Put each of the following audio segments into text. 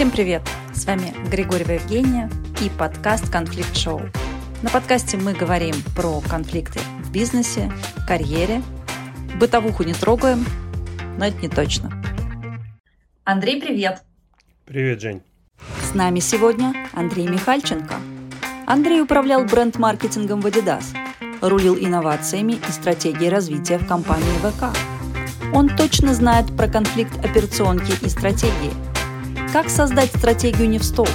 Всем привет! С вами Григорьева Евгения и подкаст «Конфликт Шоу». На подкасте мы говорим про конфликты в бизнесе, карьере. Бытовуху не трогаем, но это не точно. Андрей, привет! Привет, Жень! С нами сегодня Андрей Михальченко. Андрей управлял бренд-маркетингом в Adidas, рулил инновациями и стратегией развития в компании ВК. Он точно знает про конфликт операционки и стратегии – как создать стратегию не в стол?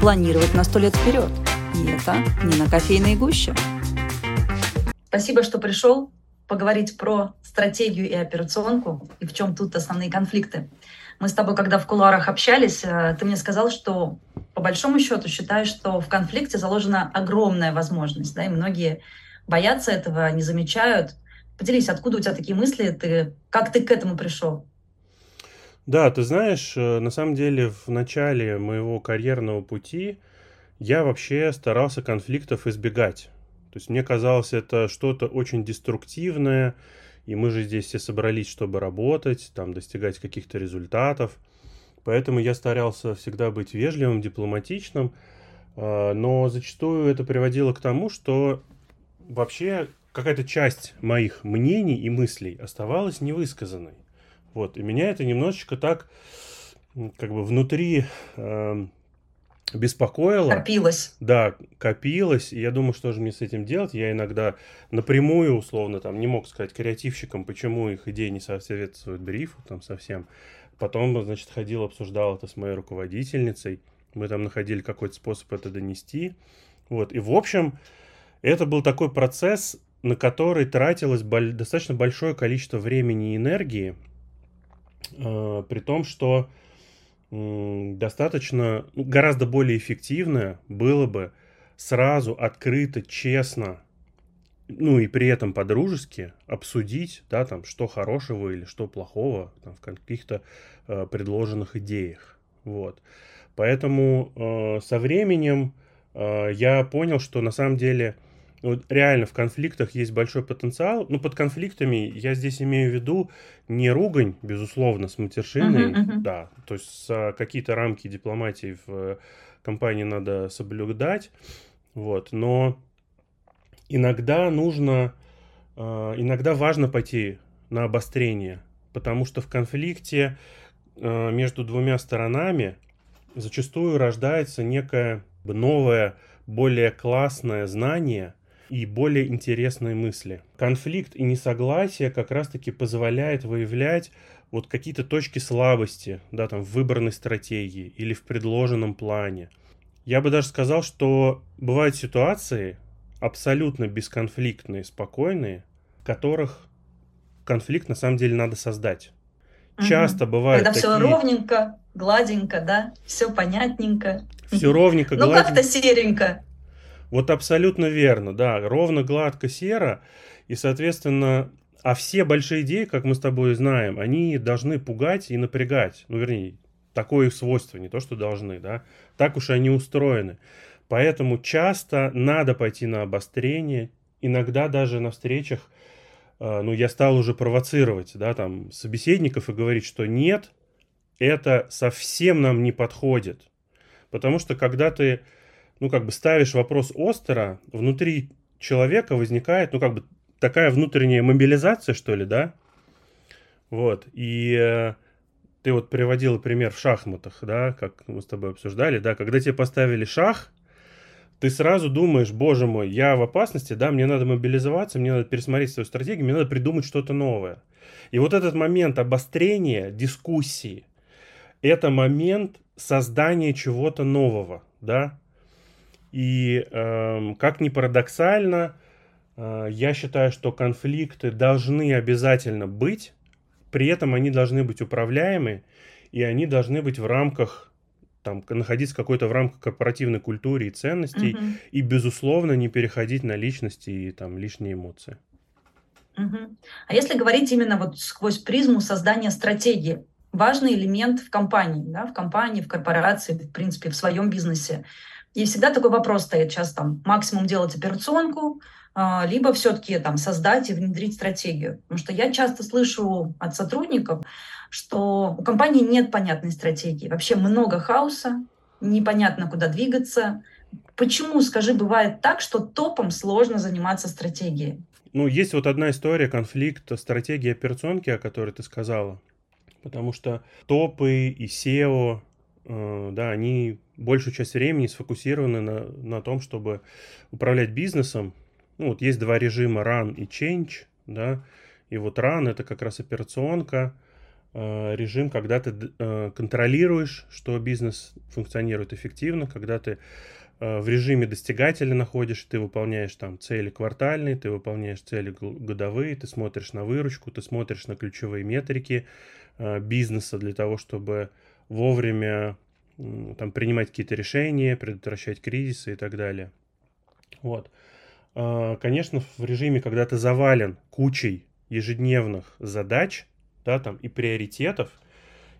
Планировать на сто лет вперед. И это не на кофейной гуще. Спасибо, что пришел поговорить про стратегию и операционку, и в чем тут основные конфликты. Мы с тобой, когда в кулуарах общались, э, ты мне сказал, что по большому счету считаешь, что в конфликте заложена огромная возможность, да, и многие боятся этого, не замечают. Поделись, откуда у тебя такие мысли, ты, как ты к этому пришел? Да, ты знаешь, э, на самом деле в начале моего карьерного пути я вообще старался конфликтов избегать. То есть мне казалось это что-то очень деструктивное, и мы же здесь все собрались, чтобы работать, там достигать каких-то результатов. Поэтому я старался всегда быть вежливым, дипломатичным, э, но зачастую это приводило к тому, что вообще какая-то часть моих мнений и мыслей оставалась невысказанной. Вот, и меня это немножечко так, как бы внутри э, беспокоило. Копилось. Да, копилось. И я думаю, что же мне с этим делать. Я иногда напрямую, условно, там, не мог сказать креативщикам, почему их идеи не соответствуют брифу, там, совсем. Потом, значит, ходил, обсуждал это с моей руководительницей. Мы там находили какой-то способ это донести. Вот, и в общем, это был такой процесс, на который тратилось достаточно большое количество времени и энергии, при том, что достаточно, ну, гораздо более эффективно было бы сразу, открыто, честно, ну и при этом по-дружески обсудить, да, там, что хорошего или что плохого там, в каких-то э, предложенных идеях. Вот. Поэтому э, со временем э, я понял, что на самом деле вот реально в конфликтах есть большой потенциал. Ну, под конфликтами я здесь имею в виду не ругань, безусловно, с матершиной, uh-huh, uh-huh. да, то есть а, какие-то рамки дипломатии в э, компании надо соблюдать, вот, но иногда нужно, э, иногда важно пойти на обострение, потому что в конфликте э, между двумя сторонами зачастую рождается некое новое, более классное знание – и более интересные мысли. Конфликт и несогласие как раз-таки позволяет выявлять вот какие-то точки слабости, да, там, в выбранной стратегии или в предложенном плане. Я бы даже сказал, что бывают ситуации абсолютно бесконфликтные, спокойные, в которых конфликт на самом деле надо создать. Часто угу. бывает. Когда такие... все ровненько, гладенько, да, все понятненько. Все ровненько, гладенько. Ну как-то серенько. Вот абсолютно верно, да, ровно, гладко, серо, и, соответственно, а все большие идеи, как мы с тобой знаем, они должны пугать и напрягать, ну, вернее, такое их свойство, не то, что должны, да, так уж они устроены. Поэтому часто надо пойти на обострение, иногда даже на встречах, э, ну, я стал уже провоцировать, да, там, собеседников и говорить, что нет, это совсем нам не подходит. Потому что когда ты ну, как бы ставишь вопрос остро, внутри человека возникает, ну, как бы такая внутренняя мобилизация, что ли, да? Вот, и э, ты вот приводил пример в шахматах, да, как мы с тобой обсуждали, да, когда тебе поставили шах, ты сразу думаешь, боже мой, я в опасности, да, мне надо мобилизоваться, мне надо пересмотреть свою стратегию, мне надо придумать что-то новое. И вот этот момент обострения, дискуссии, это момент создания чего-то нового, да, и э, как ни парадоксально, э, я считаю, что конфликты должны обязательно быть, при этом они должны быть управляемы, и они должны быть в рамках, там, находиться какой-то в рамках корпоративной культуры и ценностей, угу. и, безусловно, не переходить на личности и там лишние эмоции. Угу. А если говорить именно вот сквозь призму создания стратегии, важный элемент в компании, да, в компании, в корпорации, в принципе, в своем бизнесе. И всегда такой вопрос стоит. Сейчас там максимум делать операционку, а, либо все-таки там создать и внедрить стратегию. Потому что я часто слышу от сотрудников, что у компании нет понятной стратегии. Вообще много хаоса, непонятно, куда двигаться. Почему, скажи, бывает так, что топом сложно заниматься стратегией? Ну, есть вот одна история, конфликт стратегии операционки, о которой ты сказала. Потому что топы и SEO, э, да, они большую часть времени сфокусированы на, на том, чтобы управлять бизнесом. Ну, вот есть два режима run и change, да, и вот run это как раз операционка, э, режим, когда ты э, контролируешь, что бизнес функционирует эффективно, когда ты э, в режиме достигателя находишь, ты выполняешь там цели квартальные, ты выполняешь цели годовые, ты смотришь на выручку, ты смотришь на ключевые метрики бизнеса для того, чтобы вовремя там, принимать какие-то решения, предотвращать кризисы и так далее. Вот. А, конечно, в режиме, когда ты завален кучей ежедневных задач, да, там, и приоритетов,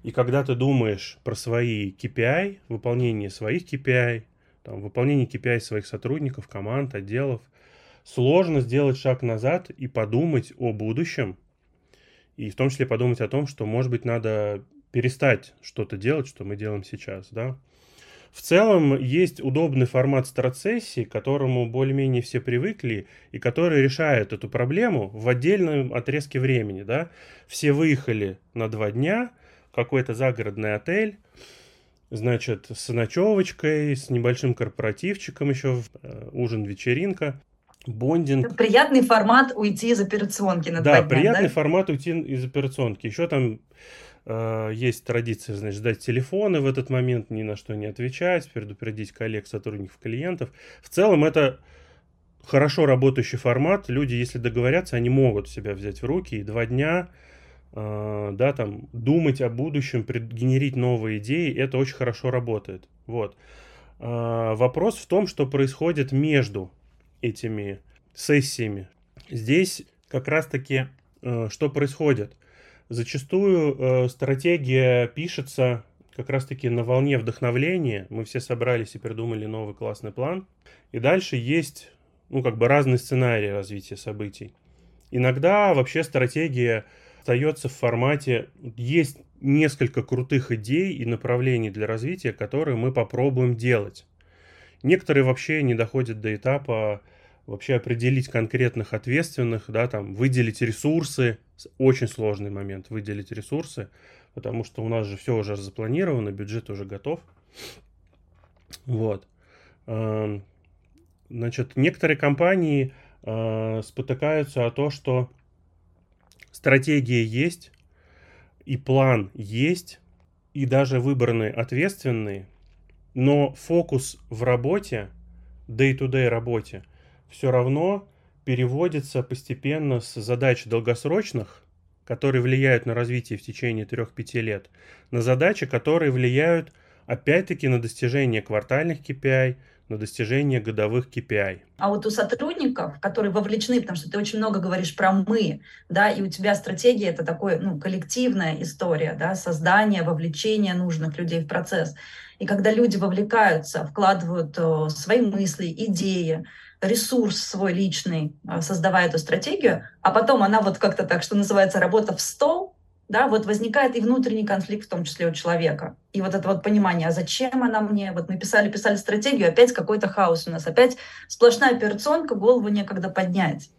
и когда ты думаешь про свои KPI, выполнение своих KPI, там, выполнение KPI своих сотрудников, команд, отделов, сложно сделать шаг назад и подумать о будущем, и в том числе подумать о том, что, может быть, надо перестать что-то делать, что мы делаем сейчас, да. В целом есть удобный формат страцессии, к которому более-менее все привыкли и который решает эту проблему в отдельном отрезке времени. Да? Все выехали на два дня, какой-то загородный отель, значит, с ночевочкой, с небольшим корпоративчиком еще, э, ужин, вечеринка, бондинг. Приятный формат уйти из операционки на да, два дня, приятный да? формат уйти из операционки. Еще там есть традиция, значит, сдать телефоны в этот момент, ни на что не отвечать, предупредить коллег, сотрудников, клиентов. В целом это хорошо работающий формат. Люди, если договорятся, они могут себя взять в руки и два дня э, да, там, думать о будущем, генерить новые идеи, это очень хорошо работает. Вот. Э, вопрос в том, что происходит между этими сессиями. Здесь как раз-таки что происходит? Зачастую э, стратегия пишется как раз-таки на волне вдохновления. Мы все собрались и придумали новый классный план. И дальше есть, ну, как бы разные сценарии развития событий. Иногда вообще стратегия остается в формате есть несколько крутых идей и направлений для развития, которые мы попробуем делать. Некоторые вообще не доходят до этапа вообще определить конкретных ответственных, да, там, выделить ресурсы, очень сложный момент, выделить ресурсы, потому что у нас же все уже запланировано, бюджет уже готов. Вот. Значит, некоторые компании а, спотыкаются о том, что стратегия есть, и план есть, и даже выбраны ответственные, но фокус в работе, day-to-day работе, все равно переводится постепенно с задач долгосрочных, которые влияют на развитие в течение 3-5 лет, на задачи, которые влияют опять-таки на достижение квартальных KPI, на достижение годовых KPI. А вот у сотрудников, которые вовлечены, потому что ты очень много говоришь про «мы», да, и у тебя стратегия — это такое, ну, коллективная история, да, создание, вовлечение нужных людей в процесс. И когда люди вовлекаются, вкладывают о, свои мысли, идеи, ресурс свой личный, а, создавая эту стратегию, а потом она вот как-то так, что называется, работа в стол, да, вот возникает и внутренний конфликт, в том числе у человека. И вот это вот понимание, а зачем она мне? Вот мы писали, писали стратегию, опять какой-то хаос у нас, опять сплошная операционка, голову некогда поднять.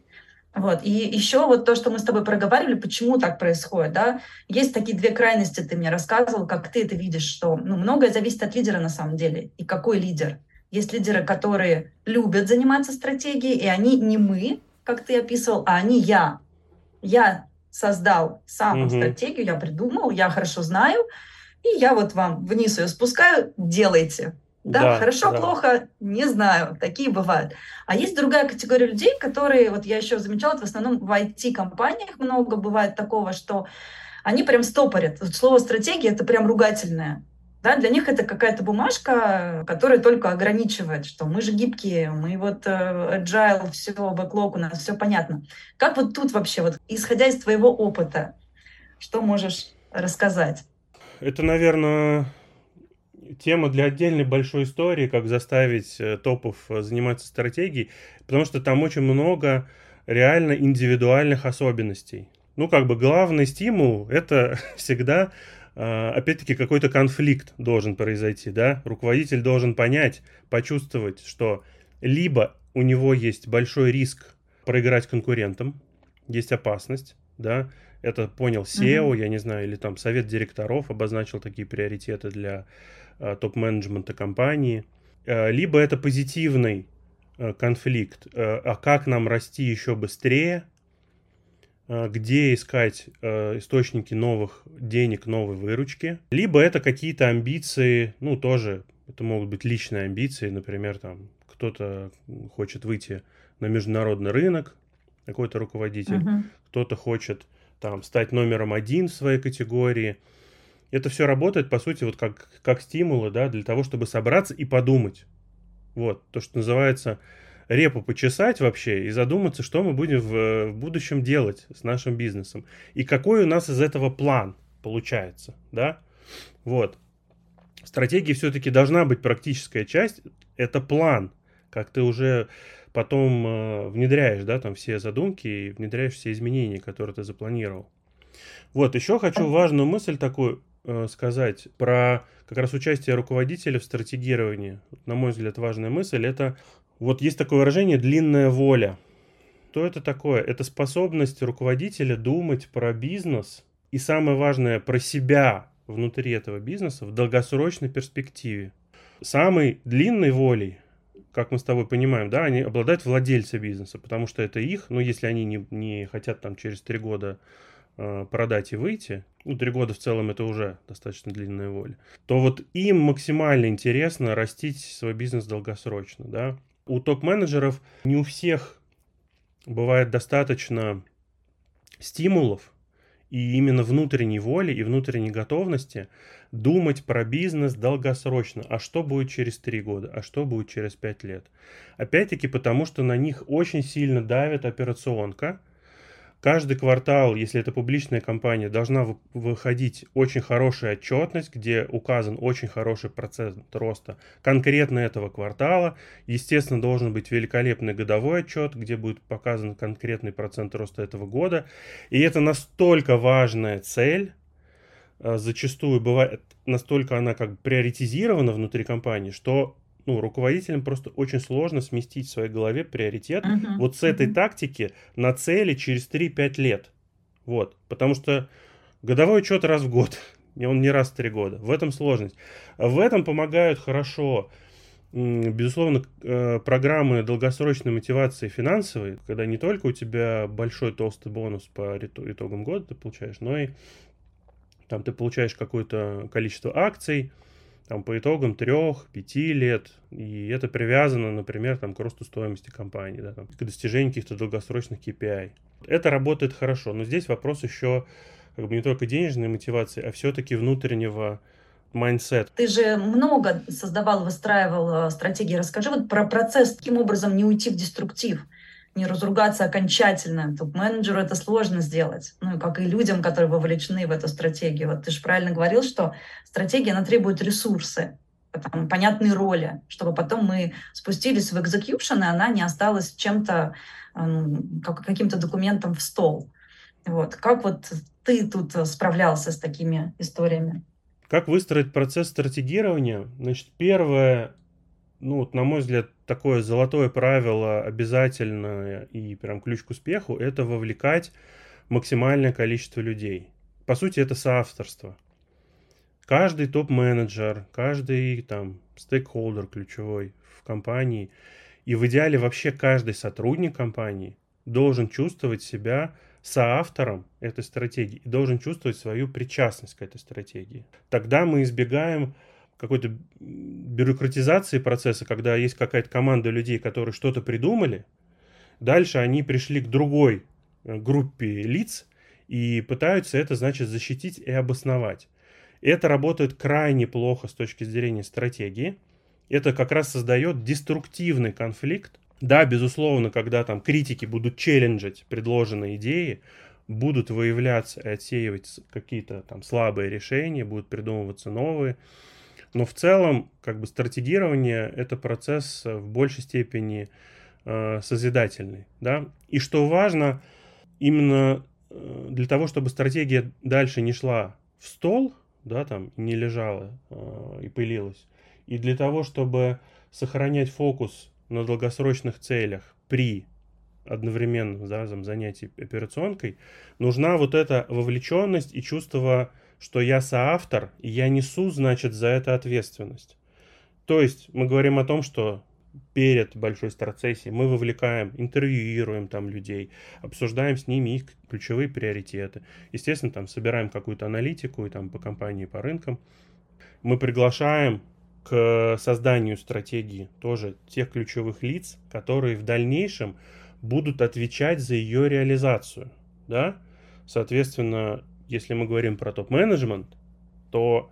Вот. И еще вот то, что мы с тобой проговаривали, почему так происходит, да, есть такие две крайности, ты мне рассказывал, как ты это видишь, что ну, многое зависит от лидера на самом деле, и какой лидер – есть лидеры, которые любят заниматься стратегией, и они не мы, как ты описывал, а они я. Я создал сам угу. стратегию, я придумал, я хорошо знаю, и я вот вам вниз ее спускаю, делайте. Да, да хорошо, да. плохо, не знаю, такие бывают. А есть другая категория людей, которые, вот я еще замечала, в основном в IT-компаниях много бывает такого, что они прям стопорят. Вот слово стратегия это прям ругательное. Да, для них это какая-то бумажка, которая только ограничивает, что мы же гибкие, мы вот uh, agile, все, бэклог, у нас все понятно. Как вот тут вообще, вот исходя из твоего опыта, что можешь рассказать? Это, наверное, тема для отдельной большой истории, как заставить э, топов э, заниматься стратегией, потому что там очень много реально индивидуальных особенностей. Ну, как бы главный стимул – это всегда, э, опять-таки, какой-то конфликт должен произойти, да? Руководитель должен понять, почувствовать, что либо у него есть большой риск проиграть конкурентам, есть опасность, да, это понял SEO, mm-hmm. я не знаю, или там совет директоров обозначил такие приоритеты для э, топ-менеджмента компании. Э, либо это позитивный э, конфликт, э, а как нам расти еще быстрее, где искать э, источники новых денег, новой выручки. Либо это какие-то амбиции, ну тоже, это могут быть личные амбиции, например, там кто-то хочет выйти на международный рынок, какой-то руководитель, uh-huh. кто-то хочет там, стать номером один в своей категории. Это все работает, по сути, вот как, как стимулы, да, для того, чтобы собраться и подумать. Вот, то, что называется репу почесать вообще и задуматься, что мы будем в, в будущем делать с нашим бизнесом. И какой у нас из этого план получается, да? Вот. Стратегии все-таки должна быть практическая часть. Это план, как ты уже потом э, внедряешь, да, там все задумки и внедряешь все изменения, которые ты запланировал. Вот, еще хочу важную мысль такую э, сказать про как раз участие руководителя в стратегировании. На мой взгляд, важная мысль это вот есть такое выражение длинная воля. Что это такое? Это способность руководителя думать про бизнес и самое важное про себя внутри этого бизнеса в долгосрочной перспективе. Самой длинной волей как мы с тобой понимаем, да, они обладают владельцы бизнеса, потому что это их, ну, если они не, не хотят там через три года э, продать и выйти, ну, три года в целом это уже достаточно длинная воля, то вот им максимально интересно растить свой бизнес долгосрочно, да. У топ-менеджеров не у всех бывает достаточно стимулов и именно внутренней воли и внутренней готовности думать про бизнес долгосрочно. А что будет через три года? А что будет через пять лет? Опять-таки потому, что на них очень сильно давит операционка – Каждый квартал, если это публичная компания, должна выходить очень хорошая отчетность, где указан очень хороший процент роста конкретно этого квартала. Естественно, должен быть великолепный годовой отчет, где будет показан конкретный процент роста этого года. И это настолько важная цель, а, зачастую бывает настолько она как бы приоритизирована внутри компании, что ну, руководителям просто очень сложно сместить в своей голове приоритет uh-huh. вот с этой uh-huh. тактики на цели через 3-5 лет. Вот. Потому что годовой учет раз в год, и он не раз в 3 года. В этом сложность. В этом помогают хорошо, безусловно, э, программы долгосрочной мотивации финансовой, когда не только у тебя большой толстый бонус по итогам года ты получаешь, но и там ты получаешь какое-то количество акций, там, по итогам трех-пяти лет, и это привязано, например, там, к росту стоимости компании, да, там, к достижению каких-то долгосрочных KPI. Это работает хорошо, но здесь вопрос еще как бы не только денежной мотивации, а все-таки внутреннего mindset. Ты же много создавал, выстраивал э, стратегии. Расскажи вот про процесс, каким образом не уйти в деструктив не разругаться окончательно. Топ-менеджеру это сложно сделать. Ну, как и людям, которые вовлечены в эту стратегию. Вот ты же правильно говорил, что стратегия, она требует ресурсы, там, понятные роли, чтобы потом мы спустились в execution, и она не осталась чем-то, как, каким-то документом в стол. Вот. Как вот ты тут справлялся с такими историями? Как выстроить процесс стратегирования? Значит, первое, ну, вот, на мой взгляд, такое золотое правило обязательное и прям ключ к успеху – это вовлекать максимальное количество людей. По сути, это соавторство. Каждый топ-менеджер, каждый там стейкхолдер ключевой в компании и в идеале вообще каждый сотрудник компании должен чувствовать себя соавтором этой стратегии и должен чувствовать свою причастность к этой стратегии. Тогда мы избегаем какой-то бюрократизации процесса, когда есть какая-то команда людей, которые что-то придумали, дальше они пришли к другой э, группе лиц и пытаются это, значит, защитить и обосновать. Это работает крайне плохо с точки зрения стратегии. Это как раз создает деструктивный конфликт. Да, безусловно, когда там критики будут челленджить предложенные идеи, будут выявляться и отсеивать какие-то там слабые решения, будут придумываться новые Но в целом, как бы стратегирование – это процесс в большей степени э, созидательный. Да? И что важно, именно э, для того, чтобы стратегия дальше не шла в стол, да, там, не лежала э, и пылилась, и для того, чтобы сохранять фокус на долгосрочных целях при одновременном да, занятии операционкой, нужна вот эта вовлеченность и чувство что я соавтор, и я несу, значит, за это ответственность. То есть мы говорим о том, что перед большой страцессией мы вовлекаем, интервьюируем там людей, обсуждаем с ними их ключевые приоритеты. Естественно, там собираем какую-то аналитику и там по компании, по рынкам. Мы приглашаем к созданию стратегии тоже тех ключевых лиц, которые в дальнейшем будут отвечать за ее реализацию. Да? Соответственно, если мы говорим про топ-менеджмент, то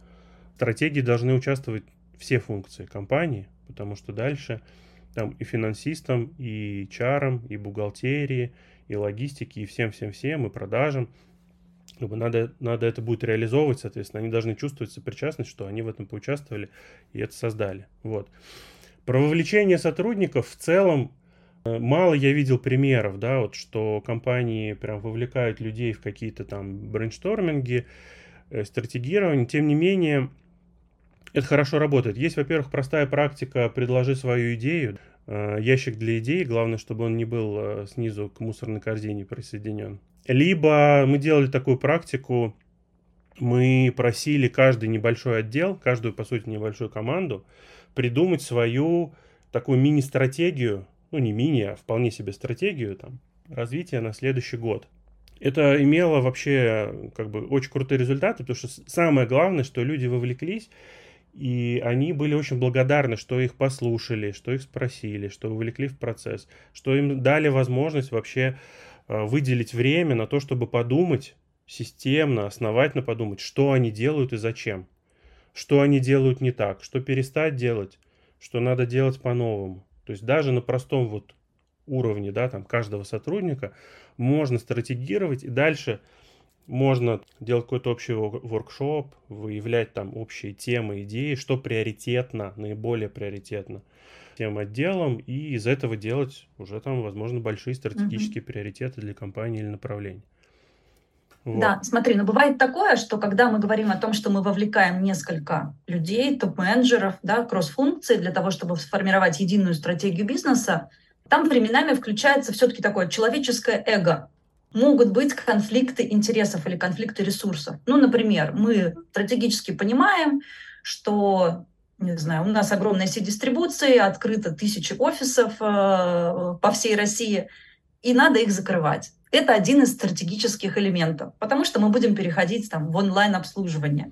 в стратегии должны участвовать все функции компании, потому что дальше там и финансистам, и чарам, и бухгалтерии, и логистике, и всем-всем-всем, и продажам. Надо, надо это будет реализовывать, соответственно, они должны чувствовать сопричастность, что они в этом поучаствовали и это создали. Вот. Про вовлечение сотрудников в целом мало я видел примеров, да, вот что компании прям вовлекают людей в какие-то там брейншторминги, э, стратегирование. Тем не менее, это хорошо работает. Есть, во-первых, простая практика «предложи свою идею», э, ящик для идей, главное, чтобы он не был снизу к мусорной корзине присоединен. Либо мы делали такую практику, мы просили каждый небольшой отдел, каждую, по сути, небольшую команду придумать свою такую мини-стратегию ну не мини, а вполне себе стратегию там, развития на следующий год. Это имело вообще как бы очень крутые результаты, потому что самое главное, что люди вовлеклись, и они были очень благодарны, что их послушали, что их спросили, что вовлекли в процесс, что им дали возможность вообще э, выделить время на то, чтобы подумать системно, основательно подумать, что они делают и зачем, что они делают не так, что перестать делать, что надо делать по-новому. То есть даже на простом вот уровне, да, там каждого сотрудника можно стратегировать и дальше можно делать какой-то общий воркшоп, выявлять там общие темы, идеи, что приоритетно, наиболее приоритетно тем отделом, и из этого делать уже там, возможно, большие стратегические mm-hmm. приоритеты для компании или направлений. Вот. Да, смотри, но бывает такое, что когда мы говорим о том, что мы вовлекаем несколько людей, топ-менеджеров, да, кросс-функции для того, чтобы сформировать единую стратегию бизнеса, там временами включается все-таки такое человеческое эго. Могут быть конфликты интересов или конфликты ресурсов. Ну, например, мы стратегически понимаем, что не знаю, у нас огромная сеть дистрибуции, открыто тысячи офисов э, по всей России, и надо их закрывать. Это один из стратегических элементов, потому что мы будем переходить там, в онлайн-обслуживание.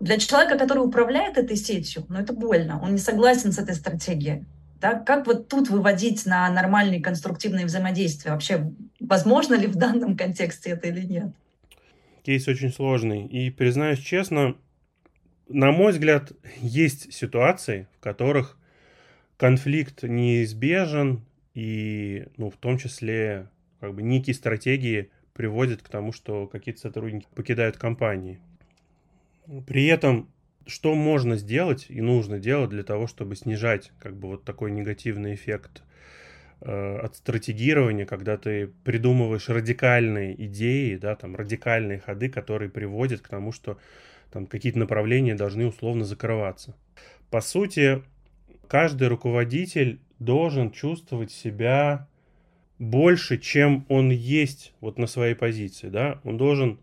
Для человека, который управляет этой сетью, ну это больно, он не согласен с этой стратегией. Да? Как вот тут выводить на нормальные конструктивные взаимодействия? Вообще, возможно ли в данном контексте это или нет? Кейс очень сложный. И, признаюсь честно, на мой взгляд, есть ситуации, в которых конфликт неизбежен, и, ну, в том числе как бы некие стратегии приводят к тому, что какие-то сотрудники покидают компании. При этом, что можно сделать и нужно делать для того, чтобы снижать как бы вот такой негативный эффект э, от стратегирования, когда ты придумываешь радикальные идеи, да, там радикальные ходы, которые приводят к тому, что там какие-то направления должны условно закрываться. По сути, каждый руководитель должен чувствовать себя больше, чем он есть вот на своей позиции, да, он должен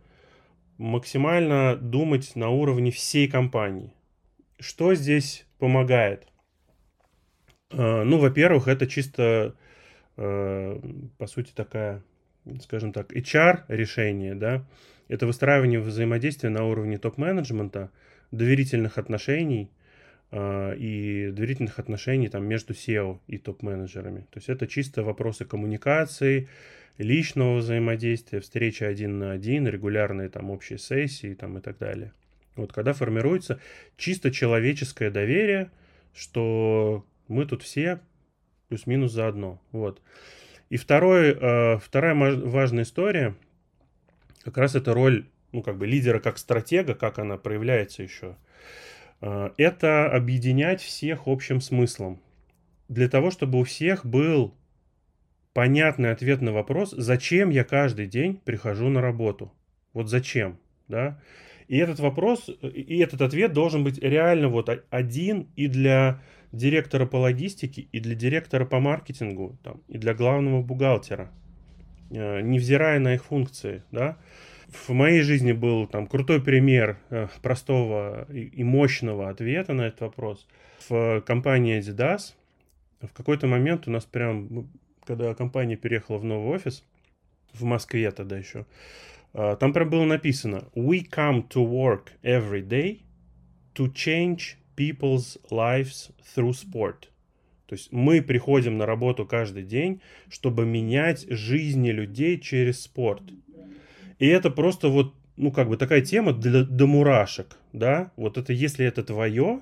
максимально думать на уровне всей компании. Что здесь помогает? А, ну, во-первых, это чисто, а, по сути, такая, скажем так, HR решение, да, это выстраивание взаимодействия на уровне топ-менеджмента, доверительных отношений – и доверительных отношений там между SEO и топ-менеджерами. То есть это чисто вопросы коммуникации, личного взаимодействия, встречи один на один, регулярные там общие сессии там, и так далее. Вот когда формируется чисто человеческое доверие, что мы тут все плюс-минус заодно. Вот. И второй, э, вторая важная история, как раз это роль ну, как бы лидера как стратега, как она проявляется еще это объединять всех общим смыслом. Для того, чтобы у всех был понятный ответ на вопрос, зачем я каждый день прихожу на работу. Вот зачем, да? И этот вопрос, и этот ответ должен быть реально вот один и для директора по логистике, и для директора по маркетингу, там, и для главного бухгалтера, э, невзирая на их функции, да. В моей жизни был там крутой пример э, простого и мощного ответа на этот вопрос. В компании Adidas в какой-то момент у нас прям, ну, когда компания переехала в новый офис, в Москве тогда еще, э, там прям было написано «We come to work every day to change people's lives through sport. То есть мы приходим на работу каждый день, чтобы менять жизни людей через спорт. И это просто вот, ну, как бы такая тема для, до мурашек, да? Вот это, если это твое,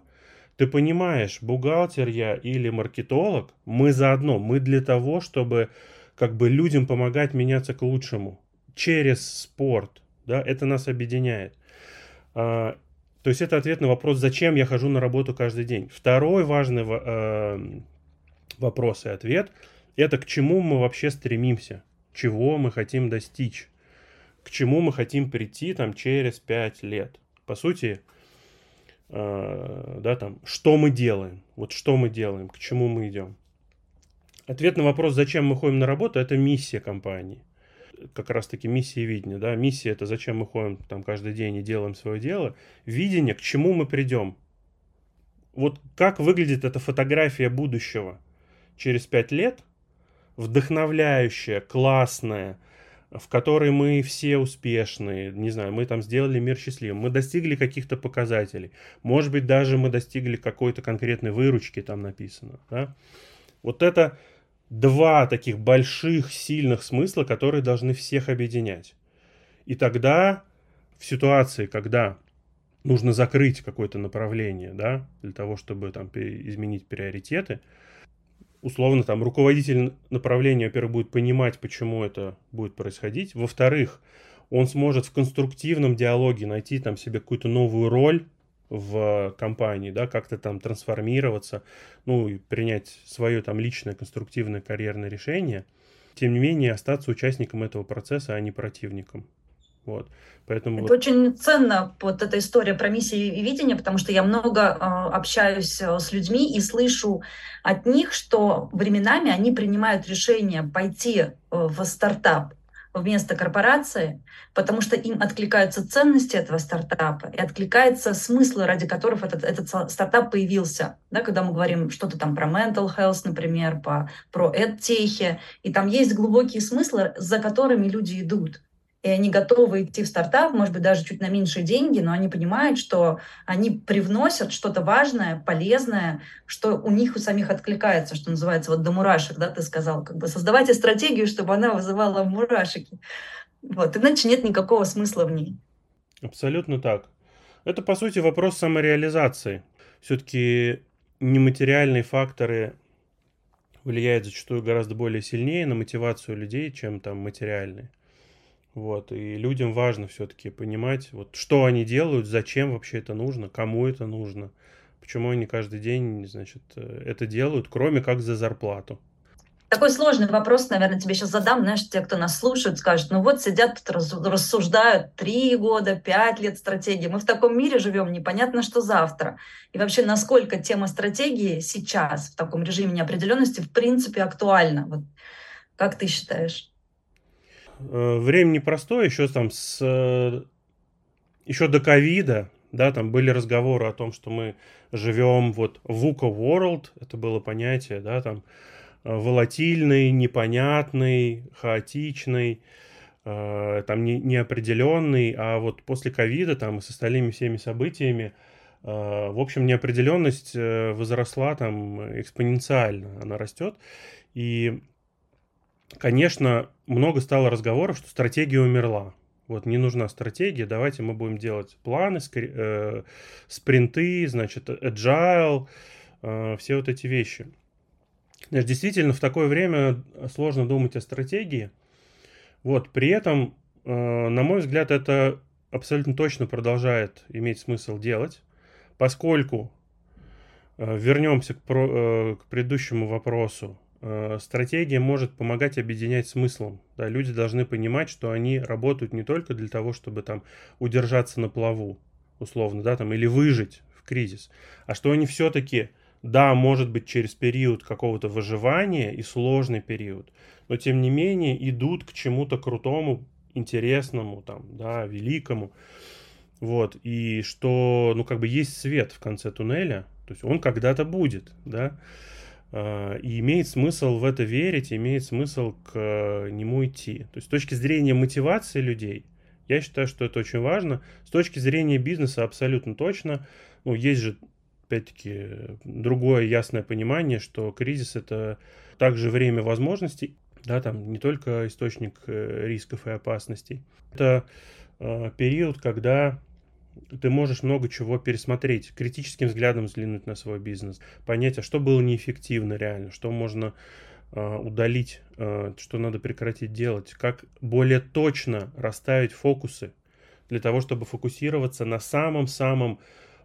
ты понимаешь, бухгалтер я или маркетолог, мы заодно, мы для того, чтобы как бы людям помогать меняться к лучшему через спорт, да, это нас объединяет. А, то есть это ответ на вопрос, зачем я хожу на работу каждый день. Второй важный э, вопрос и ответ – это к чему мы вообще стремимся, чего мы хотим достичь, к чему мы хотим прийти там через пять лет. По сути, э, да, там, что мы делаем, вот что мы делаем, к чему мы идем. Ответ на вопрос, зачем мы ходим на работу, это миссия компании – как раз-таки миссия видения, да, миссия это зачем мы ходим там каждый день и делаем свое дело, видение, к чему мы придем. Вот как выглядит эта фотография будущего через пять лет, вдохновляющая, классная, в которой мы все успешные, не знаю, мы там сделали мир счастливым, мы достигли каких-то показателей, может быть, даже мы достигли какой-то конкретной выручки, там написано, да. Вот это два таких больших, сильных смысла, которые должны всех объединять. И тогда в ситуации, когда нужно закрыть какое-то направление, да, для того, чтобы там изменить приоритеты, условно там руководитель направления, во-первых, будет понимать, почему это будет происходить, во-вторых, он сможет в конструктивном диалоге найти там себе какую-то новую роль, в компании, да, как-то там трансформироваться, ну, и принять свое там личное конструктивное карьерное решение, тем не менее остаться участником этого процесса, а не противником. Вот. Поэтому это вот... очень ценно, вот эта история про миссию и видение, потому что я много э, общаюсь э, с людьми и слышу от них, что временами они принимают решение пойти э, в стартап, вместо корпорации, потому что им откликаются ценности этого стартапа и откликается смысл, ради которых этот, этот стартап появился. Да, когда мы говорим что-то там про mental health, например, по, про EdTech, и там есть глубокие смыслы, за которыми люди идут и они готовы идти в стартап, может быть, даже чуть на меньшие деньги, но они понимают, что они привносят что-то важное, полезное, что у них у самих откликается, что называется, вот до мурашек, да, ты сказал, как бы создавайте стратегию, чтобы она вызывала мурашки. Вот, иначе нет никакого смысла в ней. Абсолютно так. Это, по сути, вопрос самореализации. Все-таки нематериальные факторы влияют зачастую гораздо более сильнее на мотивацию людей, чем там материальные. Вот, и людям важно все-таки понимать, вот, что они делают, зачем вообще это нужно, кому это нужно, почему они каждый день, значит, это делают, кроме как за зарплату. Такой сложный вопрос, наверное, тебе сейчас задам. Знаешь, те, кто нас слушают, скажут, ну вот сидят рассуждают три года, пять лет стратегии. Мы в таком мире живем, непонятно, что завтра. И вообще, насколько тема стратегии сейчас в таком режиме неопределенности в принципе актуальна? Вот как ты считаешь? Э, время непростое, еще там с... Э, еще до ковида, да, там были разговоры о том, что мы живем вот в VUCA World, это было понятие, да, там э, волатильный, непонятный, хаотичный, там не, неопределенный, а вот после ковида там с остальными всеми событиями, в общем, неопределенность возросла там экспоненциально, она растет, и конечно, много стало разговоров, что стратегия умерла. Вот не нужна стратегия, давайте мы будем делать планы, э, спринты, значит, agile, э, все вот эти вещи. Знаешь, действительно, в такое время сложно думать о стратегии. Вот, при этом, э, на мой взгляд, это абсолютно точно продолжает иметь смысл делать, Поскольку э, вернемся к, про, к предыдущему вопросу, стратегия может помогать объединять смыслом. Да, люди должны понимать, что они работают не только для того, чтобы там удержаться на плаву, условно, да, там, или выжить в кризис, а что они все-таки да, может быть, через период какого-то выживания и сложный период, но тем не менее идут к чему-то крутому, интересному, там, да, великому. Вот, и что, ну, как бы есть свет в конце туннеля, то есть он когда-то будет, да, и имеет смысл в это верить, имеет смысл к нему идти. То есть с точки зрения мотивации людей, я считаю, что это очень важно. С точки зрения бизнеса абсолютно точно. Ну, есть же опять-таки, другое ясное понимание, что кризис это также время возможностей, да, там не только источник э, рисков и опасностей. Это э, период, когда ты можешь много чего пересмотреть, критическим взглядом взглянуть на свой бизнес, понять, а что было неэффективно реально, что можно э, удалить, э, что надо прекратить делать, как более точно расставить фокусы для того, чтобы фокусироваться на самом-самом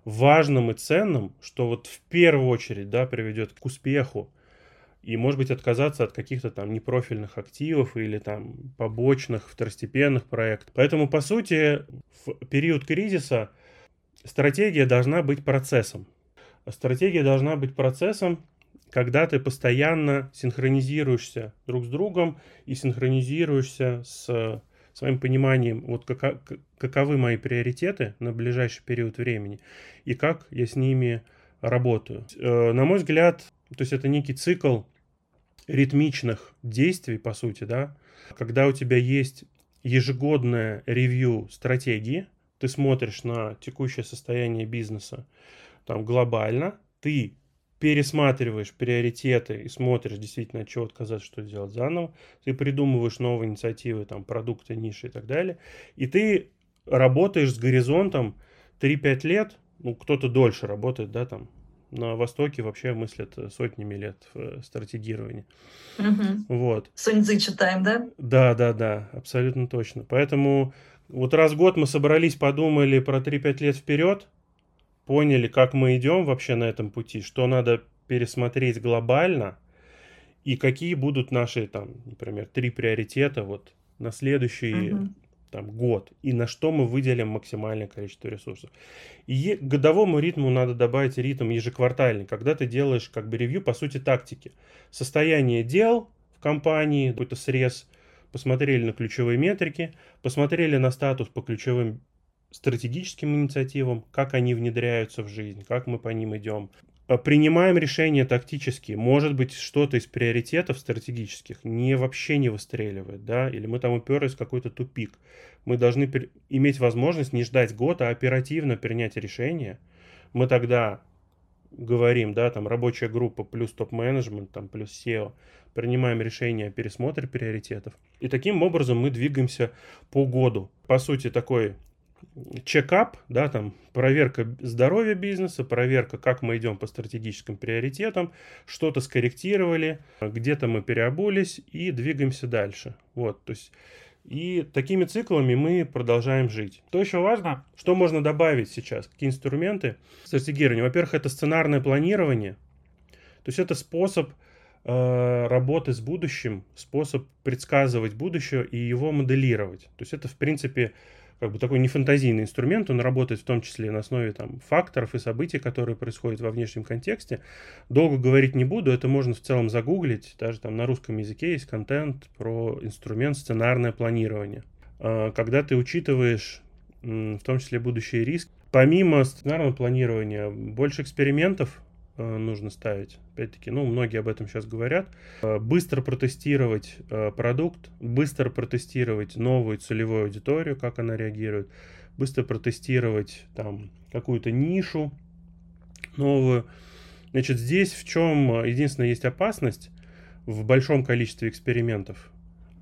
важным и ценным, что вот в первую очередь, да, приведет к успеху. И, может быть, отказаться от каких-то там непрофильных активов или там побочных, второстепенных проектов. Поэтому, по сути, в период кризиса стратегия должна быть процессом. Стратегия должна быть процессом, когда ты постоянно синхронизируешься друг с другом и синхронизируешься с своим пониманием, вот как, каковы мои приоритеты на ближайший период времени и как я с ними работаю. Э, на мой взгляд, то есть это некий цикл ритмичных действий, по сути, да, когда у тебя есть ежегодное ревью стратегии, ты смотришь на текущее состояние бизнеса там глобально, ты пересматриваешь приоритеты и смотришь действительно, от чего отказаться, что делать заново. Ты придумываешь новые инициативы, там, продукты, ниши и так далее. И ты работаешь с горизонтом 3-5 лет, ну, кто-то дольше работает, да, там, на Востоке вообще мыслят сотнями лет в э, стратегировании. Угу. Вот. Суньцзы читаем, да? Да, да, да, абсолютно точно. Поэтому вот раз в год мы собрались, подумали про 3-5 лет вперед, поняли, как мы идем вообще на этом пути, что надо пересмотреть глобально и какие будут наши, там, например, три приоритета вот на следующий угу. Там, год и на что мы выделим максимальное количество ресурсов. И годовому ритму надо добавить ритм ежеквартальный, когда ты делаешь как бы ревью, по сути, тактики. Состояние дел в компании, какой-то срез, посмотрели на ключевые метрики, посмотрели на статус по ключевым стратегическим инициативам, как они внедряются в жизнь, как мы по ним идем. А принимаем решения тактические. Может быть, что-то из приоритетов стратегических не вообще не выстреливает, да, или мы там уперлись в какой-то тупик. Мы должны иметь возможность не ждать год, а оперативно принять решение. Мы тогда говорим, да, там рабочая группа плюс топ-менеджмент, там плюс SEO, принимаем решение о пересмотре приоритетов. И таким образом мы двигаемся по году. По сути, такой чекап, да, там проверка здоровья бизнеса, проверка, как мы идем по стратегическим приоритетам, что-то скорректировали, где-то мы переобулись и двигаемся дальше. Вот, то есть и такими циклами мы продолжаем жить. То еще важно, что можно добавить сейчас, какие инструменты стратегирования. Во-первых, это сценарное планирование. То есть это способ э, работы с будущим, способ предсказывать будущее и его моделировать. То есть это, в принципе, как бы такой нефантазийный инструмент, он работает в том числе на основе там, факторов и событий, которые происходят во внешнем контексте. Долго говорить не буду, это можно в целом загуглить, даже там на русском языке есть контент про инструмент сценарное планирование. А, когда ты учитываешь в том числе будущий риск, помимо сценарного планирования, больше экспериментов нужно ставить. Опять-таки, ну, многие об этом сейчас говорят. Э, быстро протестировать э, продукт, быстро протестировать новую целевую аудиторию, как она реагирует, быстро протестировать там какую-то нишу новую. Значит, здесь в чем единственная есть опасность в большом количестве экспериментов.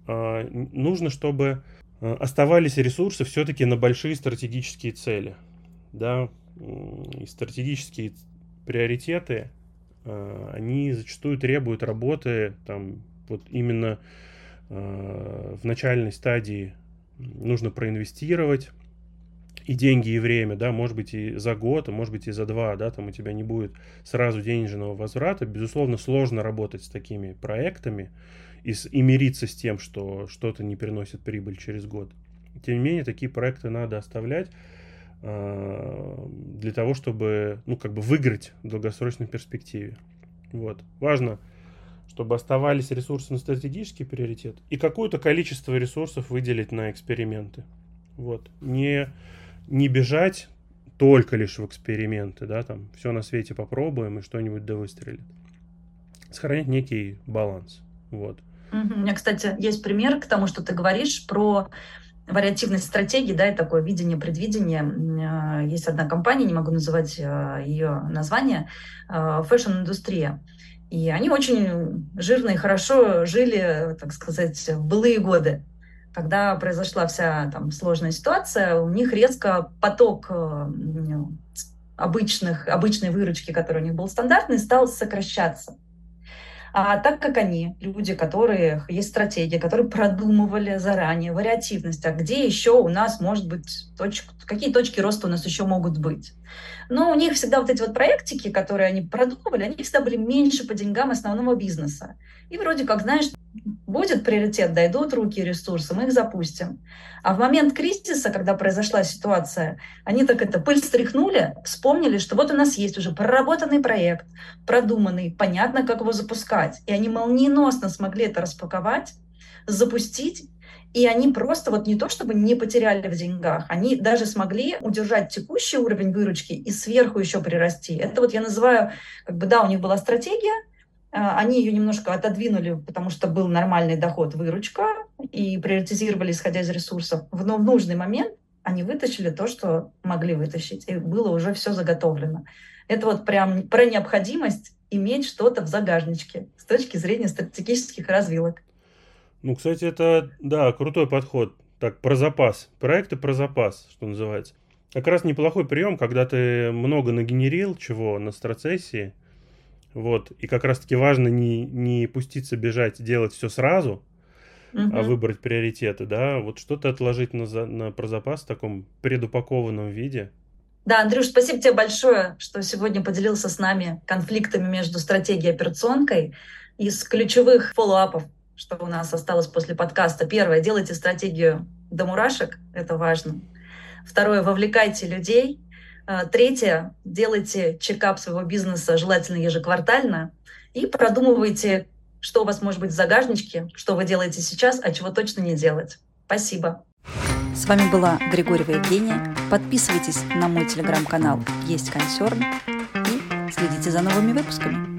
Нужно, чтобы оставались ресурсы все-таки на большие стратегические цели. Да, и стратегические приоритеты, э, они зачастую требуют работы там вот именно э, в начальной стадии нужно проинвестировать и деньги, и время, да, может быть, и за год, а может быть, и за два, да, там у тебя не будет сразу денежного возврата. Безусловно, сложно работать с такими проектами и, с, и мириться с тем, что что-то не приносит прибыль через год. Тем не менее, такие проекты надо оставлять для того, чтобы, ну, как бы выиграть в долгосрочной перспективе. Вот. Важно, чтобы оставались ресурсы на стратегический приоритет и какое-то количество ресурсов выделить на эксперименты. Вот. Не не бежать только лишь в эксперименты, да, там все на свете попробуем и что-нибудь да выстрелит. Сохранять некий баланс. Вот. У меня, кстати, есть пример к тому, что ты говоришь про вариативность стратегии, да, и такое видение, предвидение. А, есть одна компания, не могу называть а, ее название, фэшн-индустрия. И они очень жирно и хорошо жили, так сказать, в былые годы когда произошла вся там сложная ситуация, у них резко поток э, обычных, обычной выручки, которая у них был стандартный, стал сокращаться. А так как они, люди, которые есть стратегия, которые продумывали заранее вариативность, а где еще у нас может быть точка, какие точки роста у нас еще могут быть. Но у них всегда вот эти вот проектики, которые они продумывали, они всегда были меньше по деньгам основного бизнеса. И вроде как, знаешь, будет приоритет, дойдут руки ресурсы, мы их запустим. А в момент кризиса, когда произошла ситуация, они так это пыль стряхнули, вспомнили, что вот у нас есть уже проработанный проект, продуманный, понятно, как его запускать. И они молниеносно смогли это распаковать, запустить, и они просто вот не то чтобы не потеряли в деньгах, они даже смогли удержать текущий уровень выручки и сверху еще прирасти. Это вот я называю, как бы да, у них была стратегия, они ее немножко отодвинули, потому что был нормальный доход, выручка, и приоритизировали, исходя из ресурсов. Но в нужный момент они вытащили то, что могли вытащить, и было уже все заготовлено. Это вот прям про необходимость иметь что-то в загажничке с точки зрения стратегических развилок. Ну, кстати, это, да, крутой подход. Так, про запас. Проекты про запас, что называется. Как раз неплохой прием, когда ты много нагенерил чего на страцессии, вот. И как раз-таки важно не, не пуститься бежать, делать все сразу, угу. а выбрать приоритеты, да. Вот что-то отложить на, за, на прозапас в таком предупакованном виде. Да, Андрюш, спасибо тебе большое, что сегодня поделился с нами конфликтами между стратегией и операционкой. Из ключевых фоллоуапов, что у нас осталось после подкаста. Первое, делайте стратегию до мурашек, это важно. Второе, вовлекайте людей, третье, делайте чекап своего бизнеса, желательно ежеквартально, и продумывайте, что у вас может быть в загажничке, что вы делаете сейчас, а чего точно не делать. Спасибо. С вами была Григорьева Евгения. Подписывайтесь на мой телеграм-канал «Есть консерн» и следите за новыми выпусками.